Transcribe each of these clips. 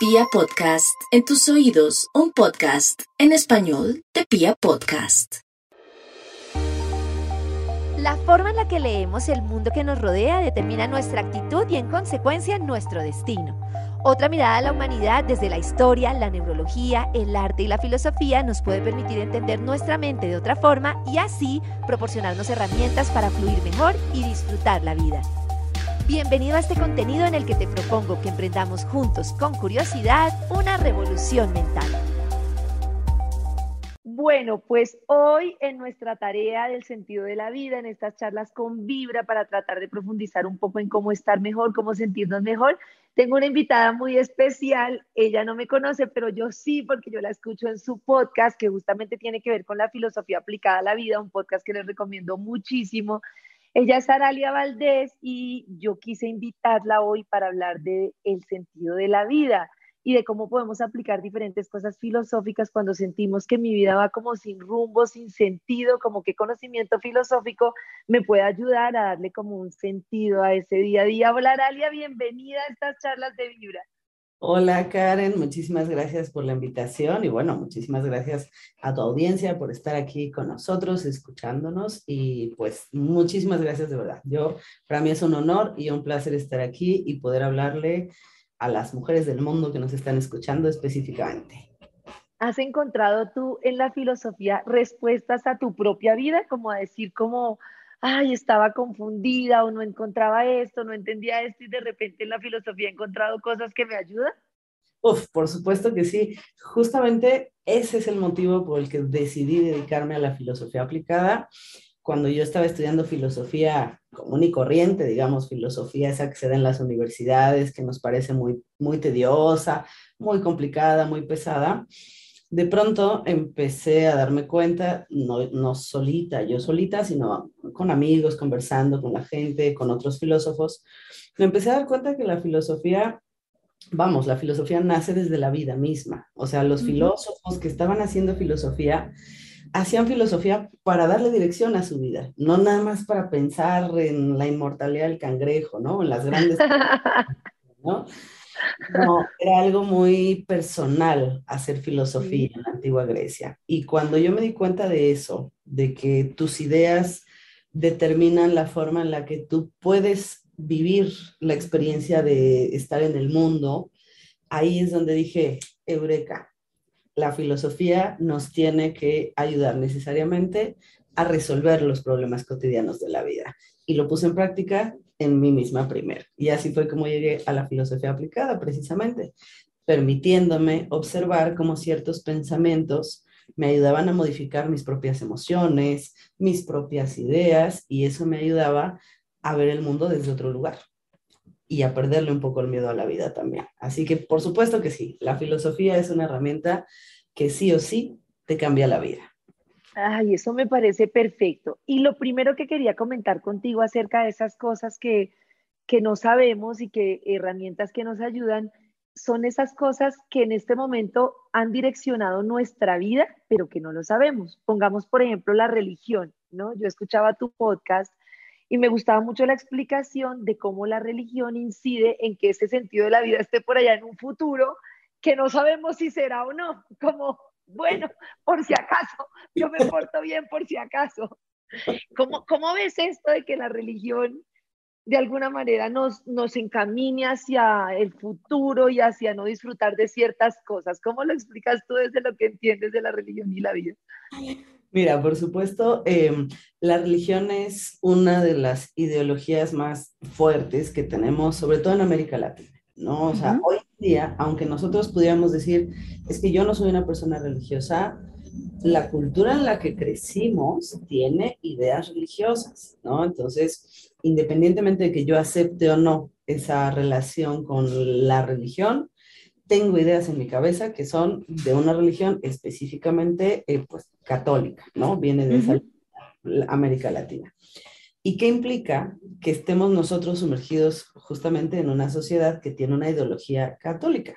Pia Podcast, en tus oídos, un podcast en español de Pia Podcast. La forma en la que leemos el mundo que nos rodea determina nuestra actitud y en consecuencia nuestro destino. Otra mirada a la humanidad desde la historia, la neurología, el arte y la filosofía nos puede permitir entender nuestra mente de otra forma y así proporcionarnos herramientas para fluir mejor y disfrutar la vida. Bienvenido a este contenido en el que te propongo que emprendamos juntos con curiosidad una revolución mental. Bueno, pues hoy en nuestra tarea del sentido de la vida, en estas charlas con Vibra para tratar de profundizar un poco en cómo estar mejor, cómo sentirnos mejor, tengo una invitada muy especial. Ella no me conoce, pero yo sí, porque yo la escucho en su podcast que justamente tiene que ver con la filosofía aplicada a la vida, un podcast que les recomiendo muchísimo ella es Aralia Valdés y yo quise invitarla hoy para hablar de el sentido de la vida y de cómo podemos aplicar diferentes cosas filosóficas cuando sentimos que mi vida va como sin rumbo, sin sentido, como que conocimiento filosófico me puede ayudar a darle como un sentido a ese día a día. Hola Aralia, bienvenida a estas charlas de Vibra. Hola Karen, muchísimas gracias por la invitación y bueno, muchísimas gracias a tu audiencia por estar aquí con nosotros, escuchándonos y pues muchísimas gracias de verdad. Yo, para mí es un honor y un placer estar aquí y poder hablarle a las mujeres del mundo que nos están escuchando específicamente. ¿Has encontrado tú en la filosofía respuestas a tu propia vida, como a decir como ay, estaba confundida o no encontraba esto, no entendía esto y de repente en la filosofía he encontrado cosas que me ayudan? Uf, por supuesto que sí. Justamente ese es el motivo por el que decidí dedicarme a la filosofía aplicada. Cuando yo estaba estudiando filosofía común y corriente, digamos, filosofía esa que se da en las universidades, que nos parece muy, muy tediosa, muy complicada, muy pesada, de pronto empecé a darme cuenta, no, no solita, yo solita, sino con amigos, conversando con la gente, con otros filósofos, me empecé a dar cuenta que la filosofía, vamos, la filosofía nace desde la vida misma. O sea, los filósofos que estaban haciendo filosofía, hacían filosofía para darle dirección a su vida, no nada más para pensar en la inmortalidad del cangrejo, ¿no? En las grandes... ¿no? No, era algo muy personal hacer filosofía en la antigua Grecia. Y cuando yo me di cuenta de eso, de que tus ideas determinan la forma en la que tú puedes vivir la experiencia de estar en el mundo, ahí es donde dije, Eureka, la filosofía nos tiene que ayudar necesariamente a resolver los problemas cotidianos de la vida. Y lo puse en práctica en mí misma primero. Y así fue como llegué a la filosofía aplicada, precisamente, permitiéndome observar cómo ciertos pensamientos me ayudaban a modificar mis propias emociones, mis propias ideas, y eso me ayudaba a ver el mundo desde otro lugar y a perderle un poco el miedo a la vida también. Así que por supuesto que sí, la filosofía es una herramienta que sí o sí te cambia la vida. Ay, eso me parece perfecto. Y lo primero que quería comentar contigo acerca de esas cosas que, que no sabemos y que herramientas que nos ayudan son esas cosas que en este momento han direccionado nuestra vida, pero que no lo sabemos. Pongamos, por ejemplo, la religión, ¿no? Yo escuchaba tu podcast y me gustaba mucho la explicación de cómo la religión incide en que ese sentido de la vida esté por allá en un futuro que no sabemos si será o no, como bueno, por si acaso, yo me porto bien por si acaso. ¿Cómo, cómo ves esto de que la religión de alguna manera nos, nos encamine hacia el futuro y hacia no disfrutar de ciertas cosas? ¿Cómo lo explicas tú desde lo que entiendes de la religión y la vida? Mira, por supuesto, em, la religión es una de las ideologías más fuertes que tenemos, sobre todo en América Latina, ¿no? O sea, hoy día, aunque nosotros pudiéramos decir, es que yo no soy una persona religiosa, la cultura en la que crecimos tiene ideas religiosas, ¿no? Entonces, independientemente de que yo acepte o no esa relación con la religión, tengo ideas en mi cabeza que son de una religión específicamente, eh, pues, católica, ¿no? Viene de esa América Latina. ¿Y qué implica que estemos nosotros sumergidos justamente en una sociedad que tiene una ideología católica?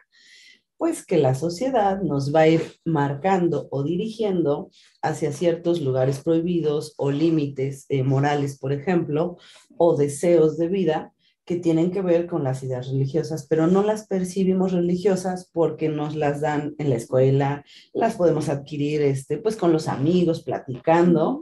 Pues que la sociedad nos va a ir marcando o dirigiendo hacia ciertos lugares prohibidos o límites eh, morales, por ejemplo, o deseos de vida que tienen que ver con las ideas religiosas, pero no las percibimos religiosas porque nos las dan en la escuela, las podemos adquirir este, pues con los amigos, platicando,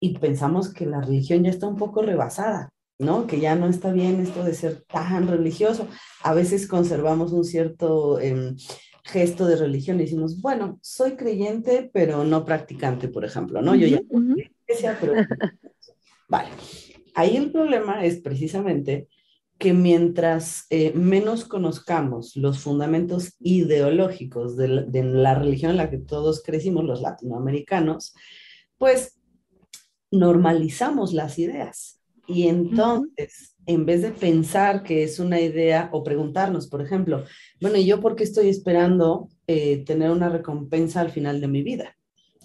y pensamos que la religión ya está un poco rebasada, ¿no? Que ya no está bien esto de ser tan religioso. A veces conservamos un cierto em, gesto de religión y decimos, bueno, soy creyente, pero no practicante, por ejemplo, ¿no? Yo ya pero... Vale. Ahí el problema es precisamente que mientras eh, menos conozcamos los fundamentos ideológicos de la, religión en la que todos crecimos, los latinoamericanos, pues normalizamos las ideas. Y entonces, en vez de pensar que es una idea o preguntarnos, por ejemplo, bueno, ¿y yo por qué estoy esperando eh, tener una recompensa al final de mi vida?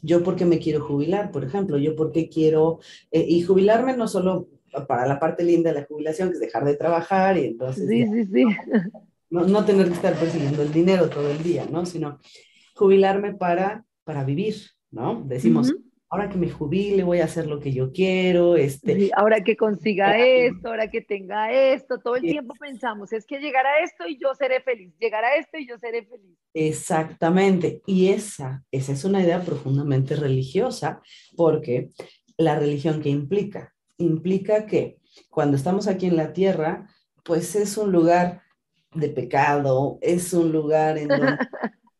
Yo por qué me quiero jubilar, por ejemplo, yo por qué quiero, eh, y jubilarme no solo para la parte linda de la jubilación, que es dejar de trabajar y entonces... Sí, sí, sí. No, no, tener que estar persiguiendo el dinero todo el día, ¿no? Sino jubilarme para, para vivir, ¿no? Decimos, ahora que me jubile voy a hacer lo que yo quiero, este... ahora que consiga esto, ahora que tenga esto, todo el tiempo pensamos, es que llegará esto y yo seré feliz, llegará esto y yo seré feliz. Exactamente, y esa, esa es una idea profundamente religiosa, porque la religión que implica implica que cuando estamos aquí en la tierra, pues es un lugar de pecado, es un lugar en donde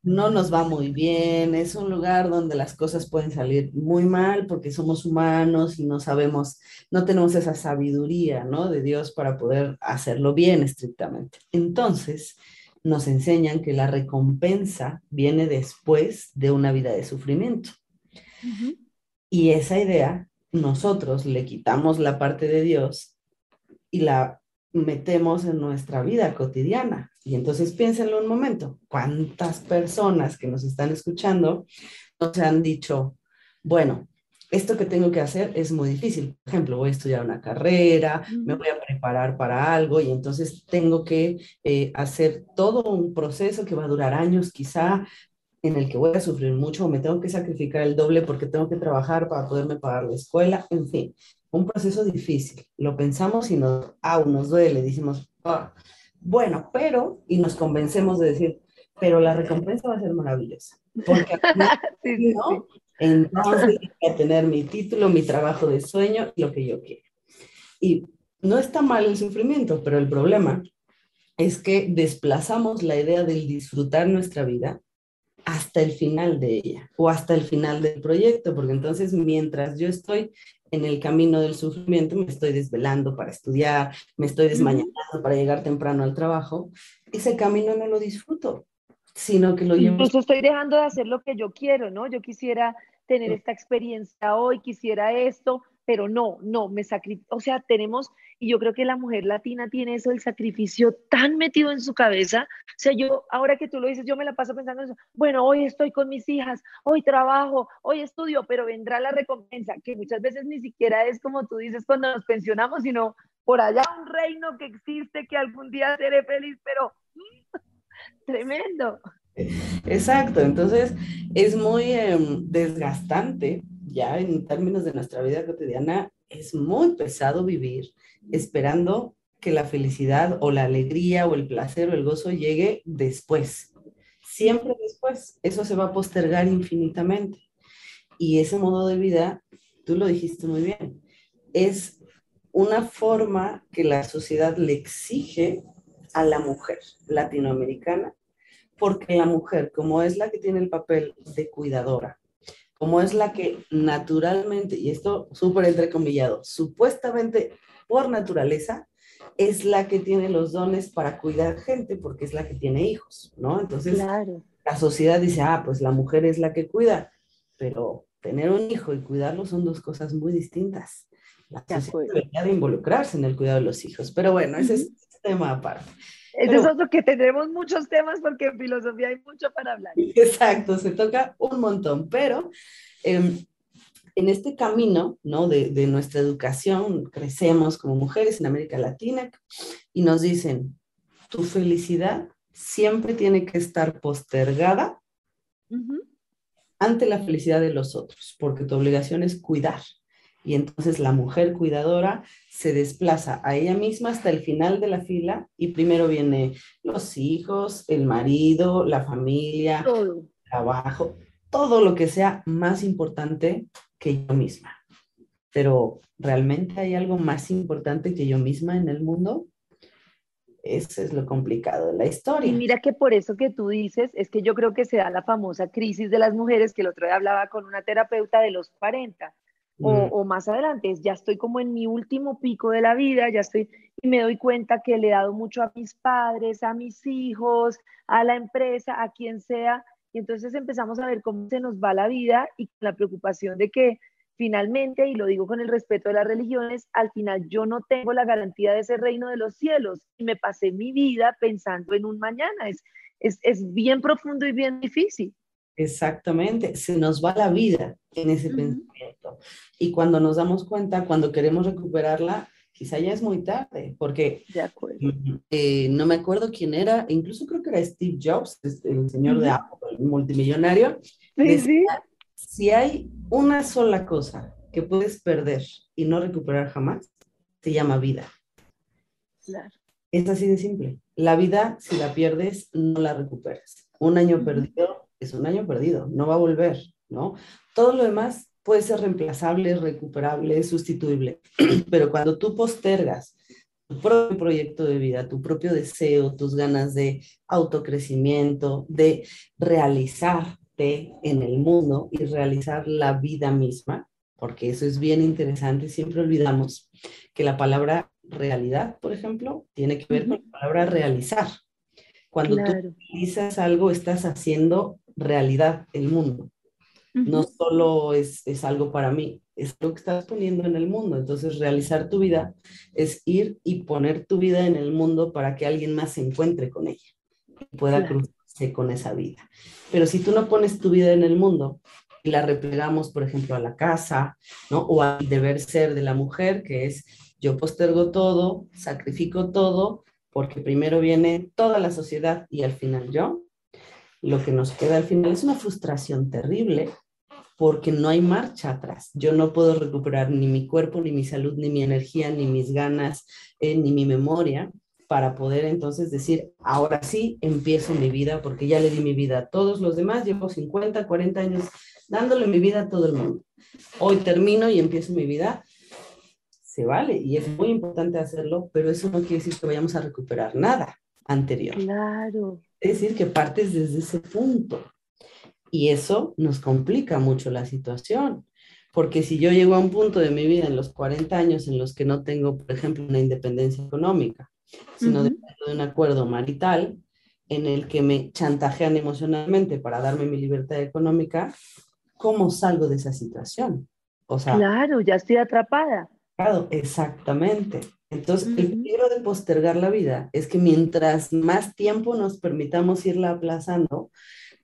no nos va muy bien, es un lugar donde las cosas pueden salir muy mal porque somos humanos y no sabemos, no tenemos esa sabiduría, ¿no? De Dios para poder hacerlo bien estrictamente. Entonces, nos enseñan que la recompensa viene después de una vida de sufrimiento. Y esa idea nosotros le quitamos la parte de Dios y la metemos en nuestra vida cotidiana. Y entonces piénsenlo un momento, ¿cuántas personas que nos están escuchando nos han dicho, bueno, esto que tengo que hacer es muy difícil. Por ejemplo, voy a estudiar una carrera, me voy a preparar para algo y entonces tengo que eh, hacer todo un proceso que va a durar años quizá, en el que voy a sufrir mucho, me tengo que sacrificar el doble porque tengo que trabajar para poderme pagar la escuela, en fin, un proceso difícil. Lo pensamos y nos, aún nos duele, decimos, ah, bueno, pero, y nos convencemos de decir, pero la recompensa va a ser maravillosa. Porque sí, ¿no? entonces voy a tener mi título, mi trabajo de sueño, lo que yo quiero. Y no está mal el sufrimiento, pero el problema es que desplazamos la idea del disfrutar nuestra vida hasta el final de ella o hasta el final del proyecto, porque entonces mientras yo estoy en el camino del sufrimiento, me estoy desvelando para estudiar, me estoy desmañanando para llegar temprano al trabajo, ese camino no lo disfruto, sino que lo llevo... Incluso estoy dejando de hacer lo que yo quiero, ¿no? Yo quisiera tener esta experiencia hoy, quisiera esto, pero no, no, me sacrifico, o sea, tenemos, y yo creo que la mujer latina tiene eso, el sacrificio tan metido en su cabeza, o sea, yo, ahora que tú lo dices, yo me la paso pensando en eso, bueno, hoy estoy con mis hijas, hoy trabajo, hoy estudio, pero vendrá la recompensa, que muchas veces ni siquiera es como tú dices cuando nos pensionamos, sino por allá un reino que existe, que algún día seré feliz, pero tremendo. Exacto, entonces es muy em, desgastante ya en términos de nuestra vida cotidiana, es muy pesado vivir esperando que la felicidad o la alegría o el placer o el gozo llegue después. Siempre después. Eso se va a postergar infinitamente. Y ese modo de vida, tú lo dijiste muy bien, es una forma que la sociedad le exige a la mujer latinoamericana, porque la mujer, como es la que tiene el papel de cuidadora, como es la que naturalmente, y esto súper entrecomillado, supuestamente por naturaleza, es la que tiene los dones para cuidar gente porque es la que tiene hijos, ¿no? Entonces, la sociedad dice, ah, pues la mujer es la que cuida, pero tener un hijo y cuidarlo son dos cosas muy distintas. La sociedad debería de involucrarse en el cuidado de los hijos, pero bueno, ese es tema aparte. Ese es otro que tendremos muchos temas porque en filosofía hay mucho para hablar. Exacto, se toca un montón, pero em, en este camino ¿no? de, de, nuestra educación crecemos como mujeres en América Latina y nos dicen, tu felicidad siempre tiene que estar postergada ante la felicidad de los otros, porque tu obligación es cuidar. Y entonces la mujer cuidadora se desplaza a ella misma hasta el final de la fila y primero viene los hijos, el marido, la familia, el trabajo, todo lo que sea más importante que yo misma. Pero ¿realmente hay algo más importante que yo misma en el mundo? Eso es lo complicado de la historia. Y mira que por eso que tú dices, es que yo creo que se da la famosa crisis de las mujeres, que el otro día hablaba con una terapeuta de los 40 o, o, más adelante, ya estoy como en mi último pico de la vida, ya estoy, y me doy cuenta que le he dado mucho a mis padres, a mis hijos, a la empresa, a quien sea, y entonces empezamos a ver cómo se nos va la vida y la preocupación de que finalmente, y lo digo con el respeto de las religiones, al final yo no tengo la garantía de ese reino de los cielos y me pasé mi vida pensando en un mañana. Es, es, es bien profundo y bien difícil. Exactamente, se nos va la vida en ese pensamiento. Y cuando nos damos cuenta, cuando queremos recuperarla, quizá ya es muy tarde, porque eh, no me acuerdo quién era, incluso creo que era Steve Jobs, el señor de Apple, el multimillonario. Sí, sí si hay una sola cosa que puedes perder y no recuperar jamás, se llama vida. Claro. Es así de simple. La vida, si la pierdes, no la recuperas. Un año perdido es un año perdido, no va a volver, ¿no? Todo lo demás puede ser reemplazable, recuperable, sustituible, pero cuando tú postergas tu propio proyecto de vida, tu propio deseo, tus ganas de autocrecimiento, de realizar en el mundo y realizar la vida misma, porque eso es bien interesante. Siempre olvidamos que la palabra realidad, por ejemplo, tiene que ver con la palabra realizar. Cuando tú realizas algo, estás haciendo realidad el mundo. No solo es, es, algo para mí, es lo que estás poniendo en el mundo. Entonces, realizar tu vida es ir y poner tu vida en el mundo para que alguien más se encuentre con ella y pueda cruzarse con esa vida. Pero si tú no pones tu vida en el mundo y la replegamos, por ejemplo, a la casa, ¿no? O al deber ser de la mujer, que es yo postergo todo, sacrifico todo, porque primero viene toda la sociedad y al final yo, lo que nos queda al final es una frustración terrible porque no hay marcha atrás. Yo no puedo recuperar ni mi cuerpo, ni mi salud, ni mi energía, ni mis ganas, eh, ni mi memoria, para poder entonces decir, ahora sí empiezo mi vida, porque ya le di mi vida a todos los demás, llevo 50, 40 años dándole mi vida a todo el mundo. Hoy termino y empiezo mi vida. Se vale y es muy importante hacerlo, pero eso no quiere decir que vayamos a recuperar nada anterior. Claro. Es decir, que partes desde ese punto. Y eso nos complica mucho la situación, porque si yo llego a un punto de mi vida en los 40 años en los que no tengo, por ejemplo, una independencia económica, sino de un acuerdo marital en el que me chantajean emocionalmente para darme mi libertad económica, ¿cómo salgo de esa situación? O sea, claro, ya estoy atrapada. Claro, exactamente. Entonces, el peligro de postergar la vida es que mientras más tiempo nos permitamos irla aplazando,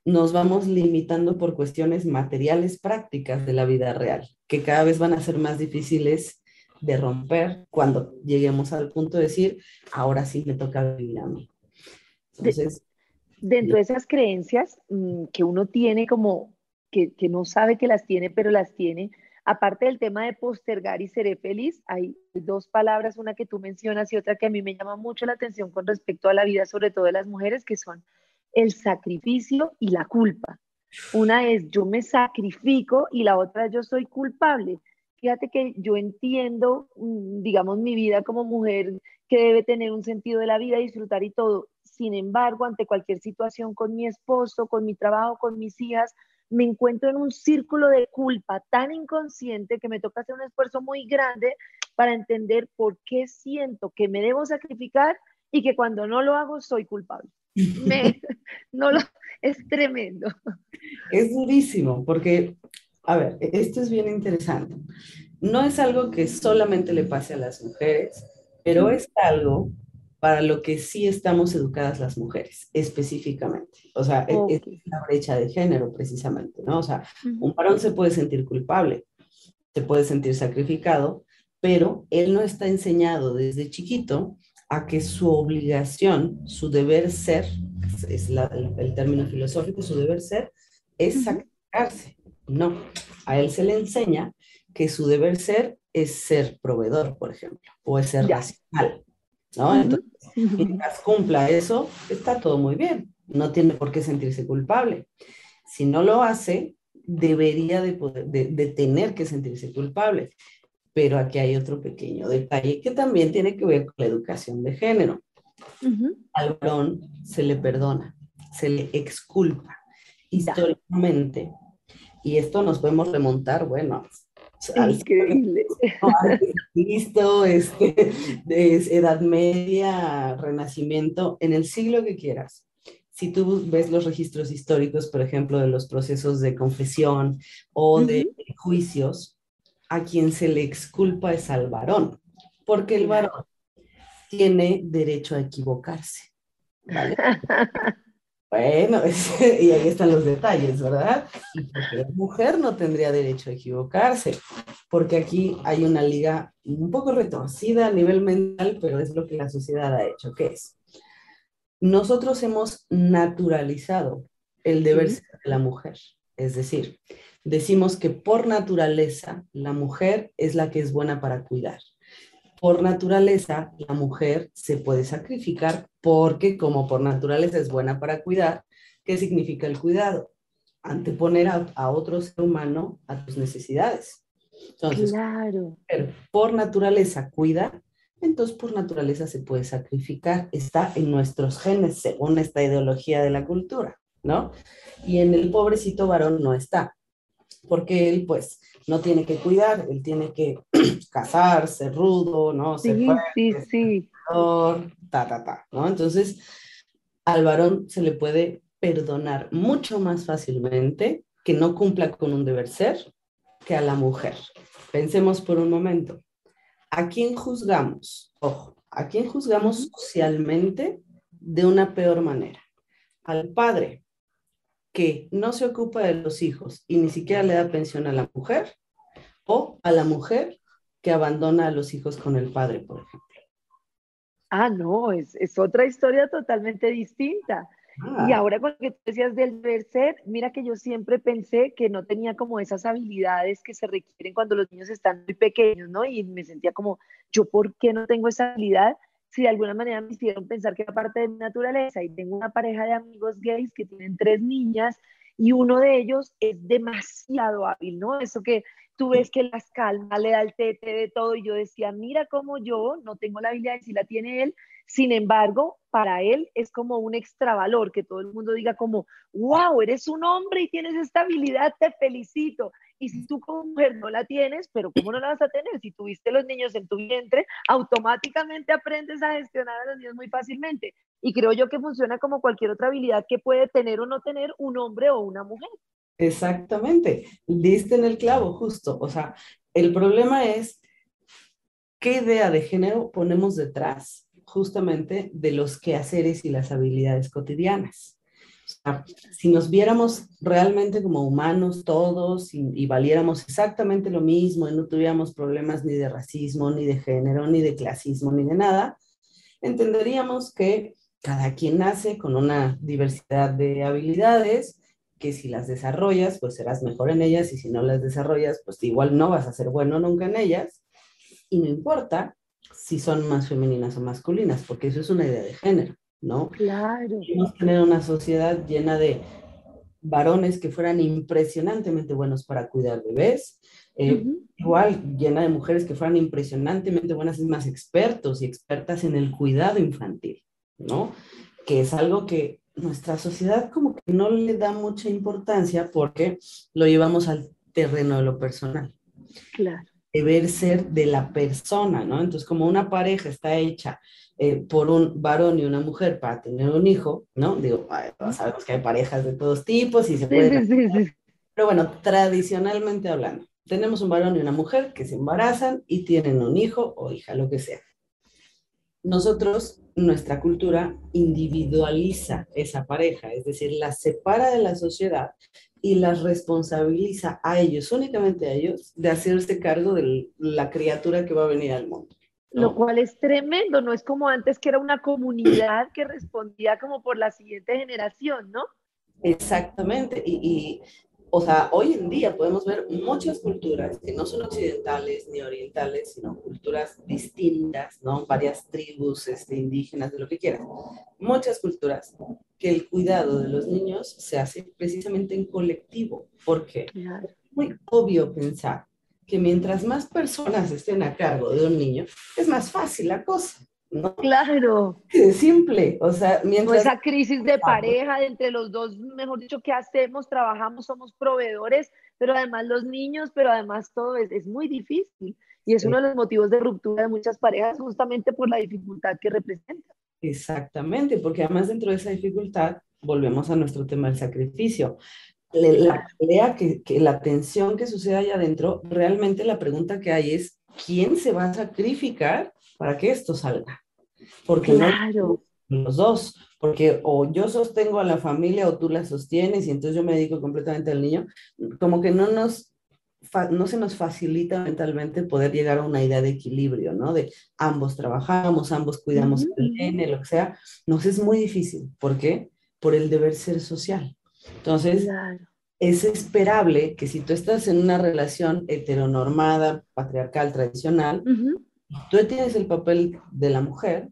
nos vamos limitando por cuestiones materiales prácticas de la vida real, que cada vez van a ser más difíciles de romper cuando lleguemos al punto de decir, ahora sí me toca vivir a mí. Entonces, dentro de esas creencias mm, que uno tiene como que, que, no sabe que las tiene, pero las tiene, aparte del tema de postergar y seré feliz, hay dos palabras, una que tú mencionas y otra que a mí me llama mucho la atención con respecto a la vida, sobre todo de las mujeres, que son el sacrificio y la culpa. Una es yo me sacrifico y la otra yo soy culpable. Fíjate que yo entiendo, mm, digamos, mi vida como mujer que debe tener un sentido de la vida, disfrutar y todo. Sin embargo, ante cualquier situación con mi esposo, con mi trabajo, con mis hijas, me encuentro en un círculo de culpa tan inconsciente que me toca hacer un esfuerzo muy grande para entender por qué siento que me debo sacrificar y que cuando no lo hago soy culpable. no lo, es tremendo. Es durísimo porque a ver, e-, esto es bien interesante. No es algo que solamente le pase a las mujeres, pero es algo para lo que sí estamos educadas las mujeres, específicamente. O sea, e-, es la brecha de género, precisamente, ¿no? O sea, un varón se puede sentir culpable, se puede sentir sacrificado, pero él no está enseñado desde chiquito a que su obligación, su deber ser, es el, término filosófico, su deber ser, es sacrificarse. No, a él se le enseña que su deber ser es ser proveedor, por ejemplo, o es ser racional, ¿no? Entonces, mientras cumpla eso, está todo muy bien, no tiene por qué sentirse culpable. Si no lo hace, debería de, poder, de, tener que sentirse culpable. Pero aquí hay otro pequeño detalle que también tiene que ver con la educación de género. Al varón se le perdona, se le exculpa históricamente. Y esto nos podemos remontar, bueno, Increíble. Cristo, este, de Edad Media, Renacimiento, en el siglo que quieras. Si tú ves los registros históricos, por ejemplo, de los procesos de confesión o de juicios, a quien se le exculpa es al varón, porque el varón tiene derecho a equivocarse. ¿vale? Bueno, y ahí están los detalles, ¿verdad? Porque la mujer no tendría derecho a equivocarse, porque aquí hay una liga un poco retorcida a nivel mental, pero es lo que la sociedad ha hecho, ¿qué es? Nosotros hemos naturalizado el deber ser de la mujer, es decir, decimos que por naturaleza la mujer es la que es buena para cuidar por naturaleza, la mujer se puede sacrificar porque como por naturaleza es buena para cuidar, ¿qué significa el cuidado? Anteponer a, otro ser humano a tus necesidades. Entonces, claro. por naturaleza cuida, entonces por naturaleza se puede sacrificar. Está en nuestros genes, según esta ideología de la cultura, ¿no? Y en el pobrecito varón no está, porque él pues no tiene que cuidar, él tiene que casarse, rudo, ¿no? Sí, sí, sí. Ta, ta, ta, ¿no? Entonces, al varón se le puede perdonar mucho más fácilmente que no cumpla con un deber ser que a la mujer. Pensemos por un momento. ¿A quién juzgamos? Ojo, ¿a quién juzgamos socialmente de una peor manera? Al padre, que no se ocupa de los hijos y ni siquiera le da pensión a la mujer, o a la mujer que abandona a los hijos con el padre, por ejemplo. Ah, no, es, otra historia totalmente distinta. Y ah. ahora con lo que tú decías del deber ser, mira que yo siempre pensé que no tenía como esas habilidades que se requieren cuando los niños están muy pequeños, ¿no? Y me sentía como, ¿yo por qué no tengo esa habilidad? Si de alguna manera me hicieron pensar que era parte de mi naturaleza y tengo una pareja de amigos gays que tienen tres niñas y uno de ellos es demasiado hábil, ¿no? Eso que tú ves que las calma, le da el tete de todo y yo decía, mira cómo yo no tengo la habilidad y si la tiene él, sin embargo, para él es como un extravalor, que todo el mundo diga como, wow, eres un hombre y tienes esta habilidad, te felicito. Y si tú como mujer no la tienes, pero ¿cómo no la vas a tener? Si tuviste los niños en tu vientre, automáticamente aprendes a gestionar a los niños muy fácilmente. Y creo yo que funciona como cualquier otra habilidad que puede tener o no tener un hombre o una mujer. Exactamente, diste en el clavo justo. O sea, el problema es qué idea de género ponemos detrás justamente de los quehaceres y las habilidades cotidianas. Si nos viéramos realmente como humanos todos y, y, valiéramos exactamente lo mismo y no tuviéramos problemas ni de racismo, ni de género, ni de clasismo, ni de nada, entenderíamos que cada quien nace con una diversidad de habilidades que si las desarrollas, pues serás mejor en ellas y si no las desarrollas, pues igual no vas a ser bueno nunca en ellas. Y no importa si son más femeninas o masculinas, porque eso es una idea de género, ¿no? Claro. Queremos tener una sociedad llena de varones que fueran impresionantemente buenos para cuidar bebés, eh, igual llena de mujeres que fueran impresionantemente buenas y más expertos y expertas en el cuidado infantil, ¿no? Que es algo que nuestra sociedad como que no le da mucha importancia porque lo llevamos al terreno de lo personal. Claro. Deber ser de la persona, ¿no? Entonces, como una pareja está hecha eh, por un varón y una mujer para tener un hijo, ¿no? Digo, sabemos que hay parejas de todos tipos y se puede... Pero bueno, tradicionalmente hablando, tenemos un varón y una mujer que se embarazan y tienen un hijo o hija, lo que sea. Nosotros nuestra cultura individualiza esa pareja, es decir, la separa de la sociedad y las responsabiliza a ellos, únicamente a ellos, de hacerse cargo de la criatura que va a venir al mundo. Lo cual es tremendo, no es como antes que era una comunidad que respondía como por la siguiente generación, ¿no? Exactamente, y, o sea, hoy en día podemos ver muchas culturas que no son occidentales ni orientales, sino culturas distintas, ¿no? Varias tribus este, indígenas, de lo que quieran. Muchas culturas que el cuidado de los niños se hace precisamente en colectivo. porque Es muy obvio pensar que mientras más personas estén a cargo de un niño, es más fácil la cosa. ¿no? Claro. Es simple, o sea, mientras... esa crisis de pareja, de entre los dos, mejor dicho, ¿qué hacemos? Trabajamos, somos proveedores, pero además los niños, pero además todo es, es muy difícil. Y es uno de los motivos de ruptura de muchas parejas justamente por la dificultad que representa. Exactamente, porque además dentro de esa dificultad volvemos a nuestro tema del sacrificio. La pelea, que, que la tensión que sucede allá adentro, realmente la pregunta que hay es, ¿quién se va a sacrificar para que esto salga. Porque claro. los dos, porque o yo sostengo a la familia o tú la sostienes y entonces yo me dedico completamente al niño, como que no nos no se nos facilita mentalmente poder llegar a una idea de equilibrio, ¿no? De ambos trabajamos, ambos cuidamos el nene, lo que sea. Nos es muy difícil. ¿Por qué? Por el deber ser social. Entonces, es esperable que si tú estás en una relación heteronormada, patriarcal, tradicional, tú tienes el papel de la mujer,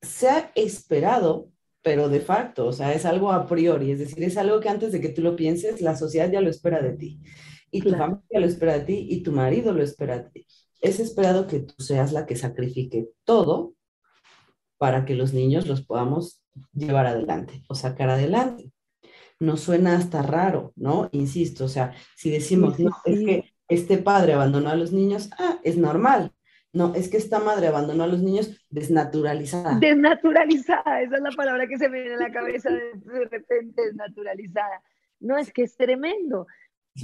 se ha esperado, pero de facto, o sea, es algo a priori, es decir, es algo que antes de que tú lo pienses, la sociedad ya lo espera de ti, y tu familia lo espera de ti, y tu marido lo espera de ti. Es esperado que tú seas la que sacrifique todo para que los niños los podamos llevar adelante o sacar adelante. Nos suena hasta raro, ¿no? Insisto, o sea, si decimos, no, es que este padre abandonó a los niños, ah, es normal, no, es que esta madre abandonó a los niños desnaturalizada. Desnaturalizada, esa es la palabra que se me viene a la cabeza de, repente, desnaturalizada. No, es que es tremendo.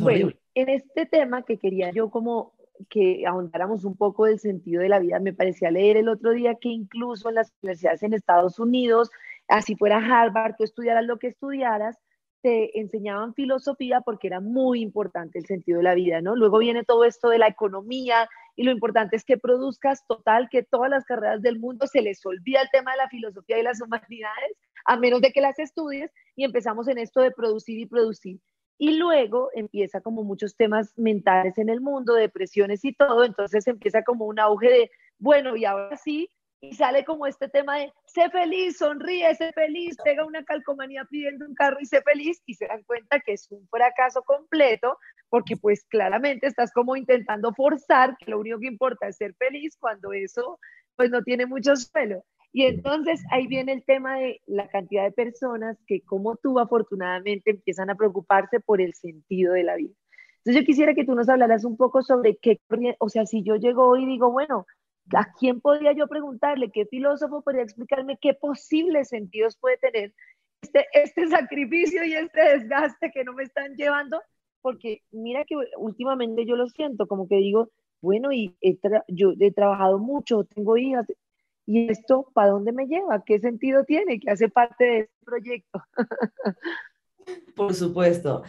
Bueno, en este tema que quería yo como que ahondáramos un poco del sentido de la vida, me parecía leer el otro día que incluso en las universidades en Estados Unidos, así fuera Harvard, tú estudiaras lo que estudiaras, te enseñaban filosofía porque era muy importante el sentido de la vida, ¿no? Luego viene todo esto de la economía y lo importante es que produzcas total, que todas las carreras del mundo se les olvida el tema de la filosofía y las humanidades, a menos de que las estudies y empezamos en esto de producir y producir. Y luego empieza como muchos temas mentales en el mundo, depresiones y todo, entonces empieza como un auge de, bueno, y ahora sí, y sale como este tema de sé feliz, sonríe, sé feliz, pega una calcomanía pidiendo un carro y sé feliz y se dan cuenta que es un fracaso completo porque pues claramente estás como intentando forzar que lo único que importa es ser feliz cuando eso pues no tiene mucho suelo. Y entonces ahí viene el tema de la cantidad de personas que como tú afortunadamente empiezan a preocuparse por el sentido de la vida. Entonces yo quisiera que tú nos hablaras un poco sobre qué, o sea, si yo llego hoy y digo, bueno, ¿A quién podría yo preguntarle? ¿Qué filósofo podría explicarme qué posibles sentidos puede tener este, este sacrificio y este desgaste que no me están llevando? Porque mira que últimamente yo lo siento, como que digo, bueno, y yo he trabajado mucho, tengo hijas, ¿y esto para dónde me lleva? ¿Qué sentido tiene? ¿Qué hace parte de este proyecto? Por supuesto.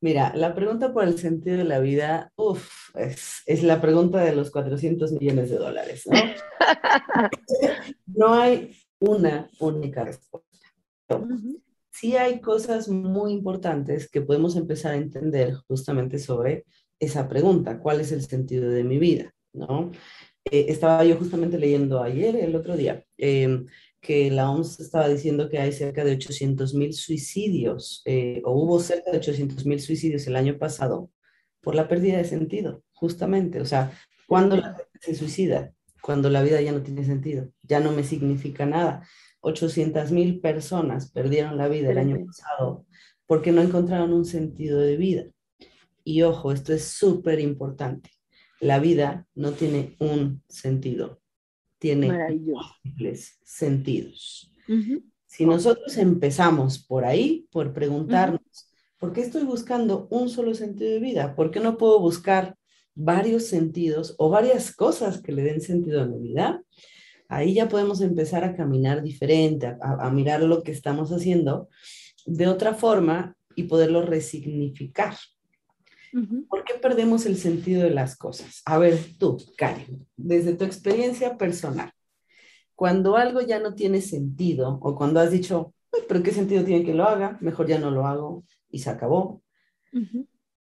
Mira, la pregunta por el sentido de la vida, uff, es, la pregunta de los 400 millones de dólares, ¿no? no hay una única respuesta. Sí hay cosas muy importantes que podemos empezar a entender justamente sobre esa pregunta, ¿cuál es el sentido de mi vida? ¿no? Eh, estaba yo justamente leyendo ayer, el otro día, em, que la OMS estaba diciendo que hay cerca de 800 mil suicidios, eh, o hubo cerca de 800 mil suicidios el año pasado por la pérdida de sentido, justamente. O sea, cuando la gente se suicida, cuando la vida ya no tiene sentido, ya no me significa nada. 800 mil personas perdieron la vida el año pasado porque no encontraron un sentido de vida. Y ojo, esto es súper importante. La vida no tiene un sentido, tiene múltiples sentidos. Si nosotros empezamos por ahí, por preguntarnos, ¿por qué estoy buscando un solo sentido de vida? ¿Por qué no puedo buscar varios sentidos o varias cosas que le den sentido a mi vida? Ahí ya podemos empezar a caminar diferente, a, a mirar lo que estamos haciendo de otra forma y poderlo resignificar. ¿Por qué perdemos el sentido de las cosas? A ver, tú, Karen, desde tu experiencia personal, cuando algo ya no tiene sentido o cuando has dicho, pero ¿qué sentido tiene que lo haga? Mejor ya no lo hago y se acabó.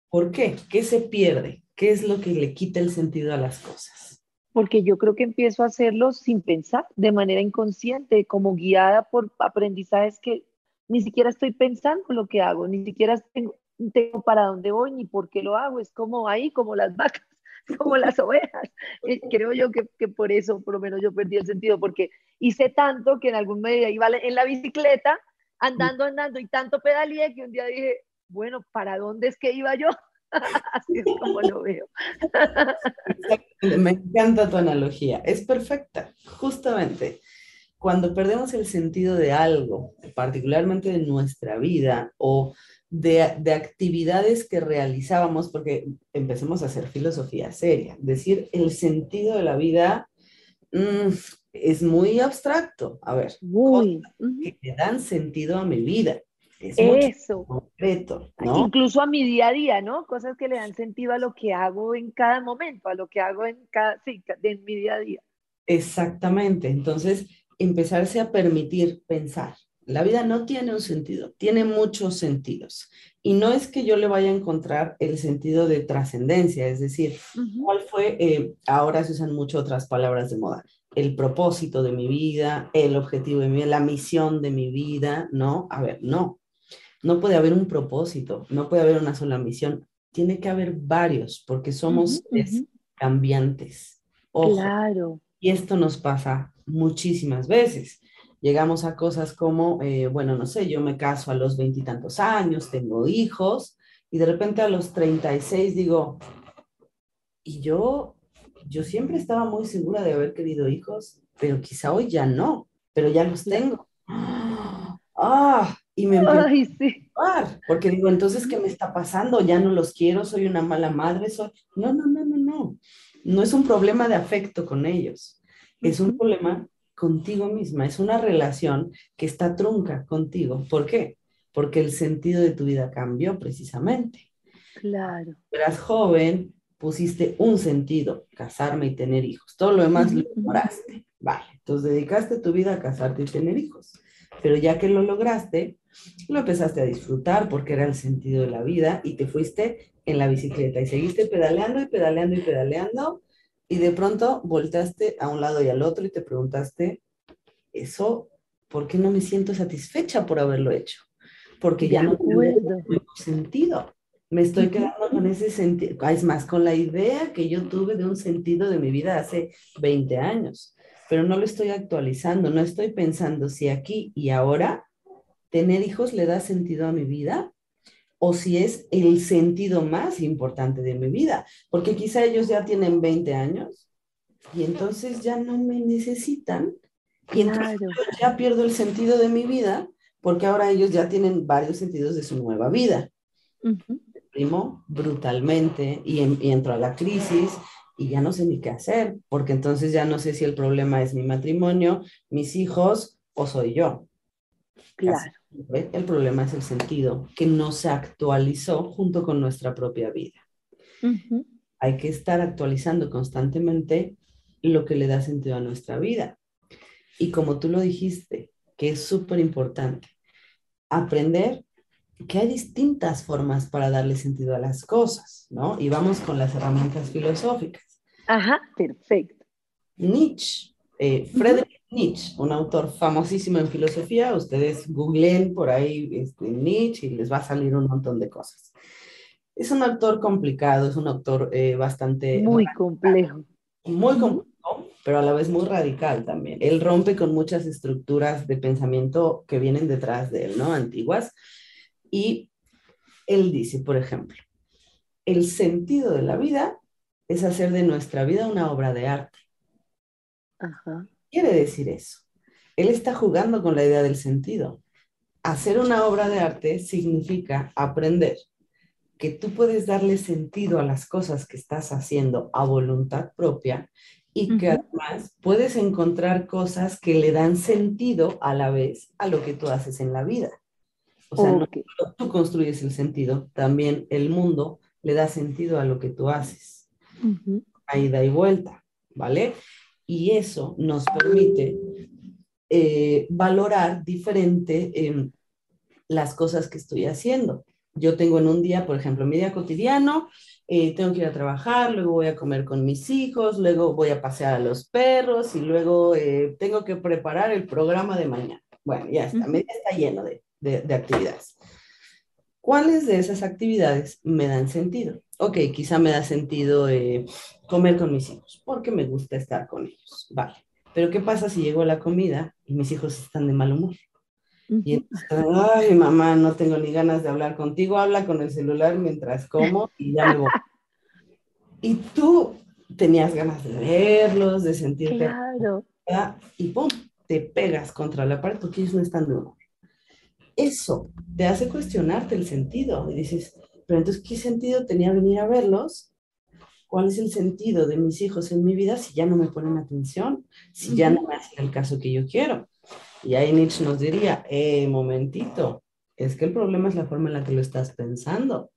¿Por qué? ¿Qué se pierde? ¿Qué es lo que le quita el sentido a las cosas? Porque yo creo que empiezo a hacerlo sin pensar, de manera inconsciente, como guiada por aprendizajes que ni siquiera estoy pensando lo que hago, ni siquiera tengo, tengo para dónde voy ni por qué lo hago. Es como ahí, como las vacas, como las ovejas. Creo yo que, que, por eso, por lo menos, yo perdí el sentido, porque hice tanto que en algún medio iba en la bicicleta, andando, andando, y tanto pedaleé que un día dije, bueno, ¿para dónde es que iba yo? Así es como lo veo. Me encanta tu analogía, es perfecta, justamente. Cuando perdemos el sentido de algo, particularmente de nuestra vida o de, de, actividades que realizábamos, porque empecemos a hacer filosofía seria, decir el sentido de la vida mmm, es muy abstracto. A ver, que le dan sentido a mi vida. Es Eso. concreto, ¿no? Incluso a mi día a día, ¿no? Cosas que le dan sentido a lo que hago en cada momento, a lo que hago en cada, sí, en mi día a día. Exactamente. Entonces, empezarse a permitir pensar. La vida no tiene un sentido, tiene muchos sentidos. Y no es que yo le vaya a encontrar el sentido de trascendencia, es decir, uh -huh. ¿cuál fue? Eh, ahora se usan mucho otras palabras de moda. El propósito de mi vida, el objetivo de mi vida, la misión de mi vida, ¿no? A ver, no. No puede haber un propósito, no puede haber una sola misión. Tiene que haber varios, porque somos uh -huh. cambiantes. Ojo. Claro. Y esto nos pasa muchísimas veces llegamos a cosas como, eh, bueno, no sé, yo me caso a los veintitantos años, tengo hijos, y de repente a los 36 digo, y yo, yo siempre estaba muy segura de haber querido hijos, pero quizá hoy ya no, pero ya los tengo. Ah, y me Ay, sí. a porque digo, entonces, ¿qué me está pasando? Ya no los quiero, soy una mala madre, soy... No, no, no, no, no. No es un problema de afecto con ellos, es un problema contigo misma, es una relación que está trunca contigo. ¿Por qué? Porque el sentido de tu vida cambió precisamente. Claro. Eras joven, pusiste un sentido, casarme y tener hijos. Todo lo demás lo ignoraste. Vale, entonces dedicaste tu vida a casarte y tener hijos. Pero ya que lo lograste, lo empezaste a disfrutar porque era el sentido de la vida y te fuiste en la bicicleta y seguiste pedaleando y pedaleando y pedaleando y de pronto volteaste a un lado y al otro y te preguntaste, eso, ¿por qué no me siento satisfecha por haberlo hecho? Porque ya no tiene sentido. Me estoy quedando con ese sentido, es más, con la idea que yo tuve de un sentido de mi vida hace 20 años, pero no lo estoy actualizando, no estoy pensando si aquí y ahora tener hijos le da sentido a mi vida o si es el sentido más importante de mi vida, porque quizá ellos ya tienen 20 años y entonces ya no me necesitan y entonces Claro. yo ya pierdo el sentido de mi vida porque ahora ellos ya tienen varios sentidos de su nueva vida. Ujú. Primo brutalmente y, en- y entro a la crisis y ya no sé ni qué hacer, porque entonces ya no sé si el problema es mi matrimonio, mis hijos o soy yo. Claro. El problema es el sentido que no se actualizó junto con nuestra propia vida. Hay que estar actualizando constantemente lo que le da sentido a nuestra vida. Y como tú lo dijiste, que es súper importante, aprender que hay distintas formas para darle sentido a las cosas, ¿no? Y vamos con las herramientas filosóficas. Ajá, perfecto. Nietzsche, eh, Friedrich Nietzsche, un autor famosísimo en filosofía, ustedes googleen por ahí este, Nietzsche y les va a salir un montón de cosas. Es un autor complicado, es un autor eh, bastante... Muy complejo. muy complejo, pero a la vez muy radical también. Él rompe con muchas estructuras de pensamiento que vienen detrás de él, ¿no? Antiguas. Y él dice, por ejemplo, el sentido de la vida es hacer de nuestra vida una obra de arte. Ajá. Quiere decir eso? Él está jugando con la idea del sentido. Hacer una obra de arte significa aprender que tú puedes darle sentido a las cosas que estás haciendo a voluntad propia y que además puedes encontrar cosas que le dan sentido a la vez a lo que tú haces en la vida. O sea, no Ok. solo tú construyes el sentido, también el mundo le da sentido a lo que tú haces Ujú. a ida y vuelta, ¿vale? Y eso nos permite eh, valorar diferente em, las cosas que estoy haciendo. yo tengo en un día, por ejemplo, mi día cotidiano, eh, tengo que ir a trabajar, luego voy a comer con mis hijos, luego voy a pasear a los perros y luego eh, tengo que preparar el programa de mañana. Bueno, ya está, mi día está lleno de, de, actividades. ¿Cuáles de esas actividades me dan sentido? Ok, quizá me da sentido eh, comer con mis hijos, porque me gusta estar con ellos. Vale. Pero ¿qué pasa si llego a la comida y mis hijos están de mal humor? Y entonces, ay, mamá, no tengo ni ganas de hablar contigo, habla con el celular mientras como y ya me voy. y tú tenías ganas de verlos, de sentirte. Claro. Y pum, te pegas contra la pared porque ellos no están de humor. Eso te hace cuestionarte el sentido y dices, pero entonces, ¿qué sentido tenía venir a verlos? ¿Cuál es el sentido de mis hijos en mi vida si ya no me ponen atención? Si ya no me hacen el caso que yo quiero. Y ahí Nietzsche nos diría, eh, momentito, es que el problema es la forma en la que lo estás pensando.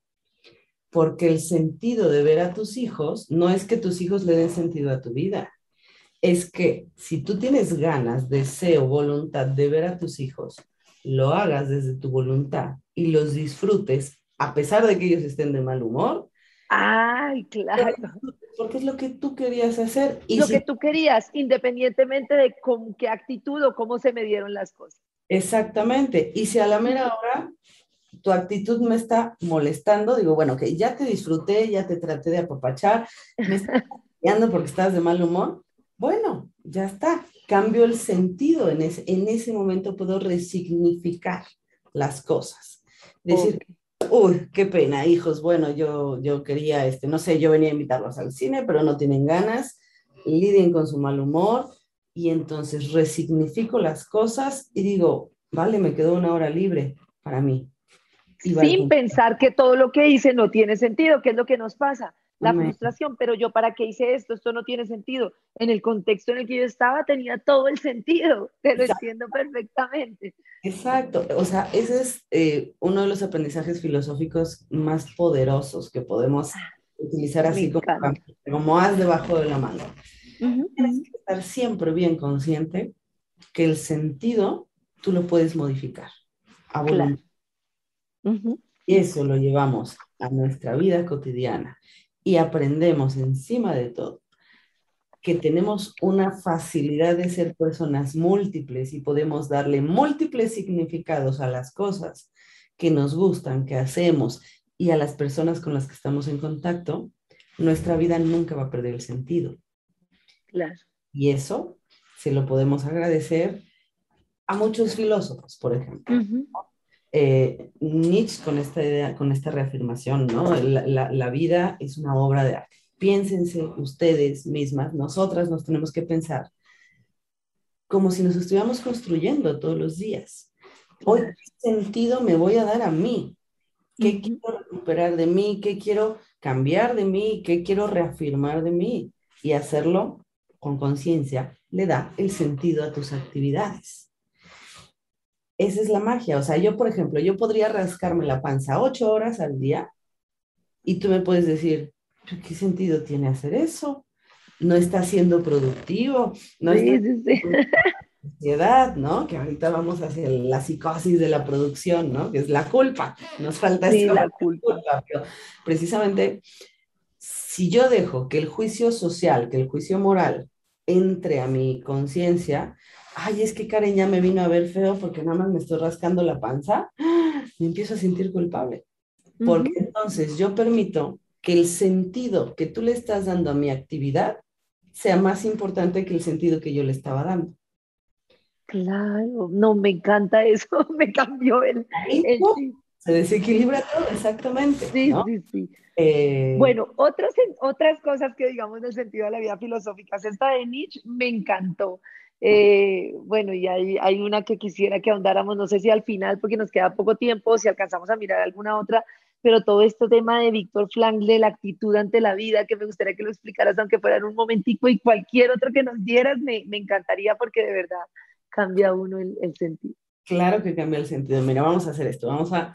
Porque el sentido de ver a tus hijos no es que tus hijos le den sentido a tu vida. Es que si tú tienes ganas, deseo, voluntad de ver a tus hijos, lo hagas desde tu voluntad y los disfrutes a pesar de que ellos estén de mal humor. Ay, claro porque es lo que tú querías hacer. Y lo que tú querías, independientemente de con qué actitud o cómo se me dieron las cosas. Exactamente. Y si a la mera hora tu actitud me está molestando, digo, bueno, que ya te disfruté, ya te traté de apapachar, me estás porque estás de mal humor, bueno, ya está. Cambio el sentido. En ese, en ese momento puedo resignificar las cosas. Decir, uy, qué pena, hijos, bueno, yo, yo quería, este, no sé, yo venía a invitarlos al cine, pero no tienen ganas, liden con su mal humor y entonces resignifico las cosas y digo, vale, me quedó una hora libre para mí. Sin pensar que todo lo que hice no tiene sentido, que es lo que nos pasa la frustración, pero yo para qué hice esto, esto no tiene sentido. En el contexto en el que yo estaba tenía todo el sentido, te lo entiendo perfectamente. Exacto, o sea, ese es eh, uno de los aprendizajes filosóficos más poderosos que podemos ah, utilizar así como, como debajo de la mano. Tienes que estar siempre bien consciente que el sentido tú lo puedes modificar a. Y eso lo llevamos a nuestra vida cotidiana y aprendemos encima de todo que tenemos una facilidad de ser personas múltiples y podemos darle múltiples significados a las cosas que nos gustan, que hacemos y a las personas con las que estamos en contacto, nuestra vida nunca va a perder el sentido. Claro. Y eso se lo podemos agradecer a muchos filósofos, por ejemplo. Eh, Nietzsche con esta idea, con esta reafirmación, ¿no? La, vida es una obra de arte. Piénsense ustedes mismas, nosotras nos tenemos que pensar como si nos estuviéramos construyendo todos los días. Hoy, ¿qué sentido me voy a dar a mí? ¿Qué quiero recuperar de mí? ¿Qué quiero cambiar de mí? ¿Qué quiero reafirmar de mí? Y hacerlo con conciencia le da el sentido a tus actividades esa es la magia. O sea, yo, por ejemplo, yo podría rascarme la panza ocho horas al día y tú me puedes decir, ¿qué sentido tiene hacer eso? No está siendo productivo, no sí, ansiedad, ¿no? Que ahorita vamos hacia la psicosis de la producción, ¿no? Que es la culpa. Nos falta sí, la culpa. precisamente, si yo dejo que el juicio social, que el juicio moral entre a mi conciencia, ay, es que Karen ya me vino a ver feo porque nada más me estoy rascando la panza, me empiezo a sentir culpable. Porque entonces yo permito que el sentido que tú le estás dando a mi actividad sea más importante que el sentido que yo le estaba dando. Claro, no, me encanta eso, me cambió el... se desequilibra todo, exactamente. Sí, sí, sí. Eh, bueno, otras, otras cosas que digamos en el sentido de la vida filosófica, esta de Nietzsche me encantó. Eh, bueno, y hay, hay, una que quisiera que ahondáramos, no sé si al final, porque nos queda poco tiempo, si alcanzamos a mirar alguna otra, pero todo este tema de Víctor Frankl, de la actitud ante la vida, que me gustaría que lo explicaras, aunque fuera en un momentico, y cualquier otro que nos dieras, me, me encantaría porque de verdad cambia uno el, el, sentido. Claro que cambia el sentido. Mira, vamos a hacer esto, vamos a,